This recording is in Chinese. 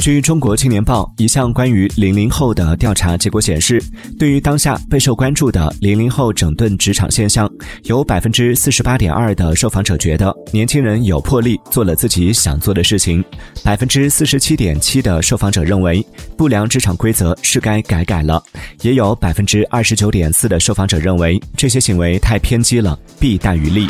据中国青年报一项关于零零后的调查结果显示对于当下备受关注的零零后整顿职场现象有百分之四十八点二的受访者觉得年轻人有魄力做了自己想做的事情。百分之四十七点七的受访者认为不良职场规则是该改改了。也有百分之二十九点四的受访者认为这些行为太偏激了弊大于利。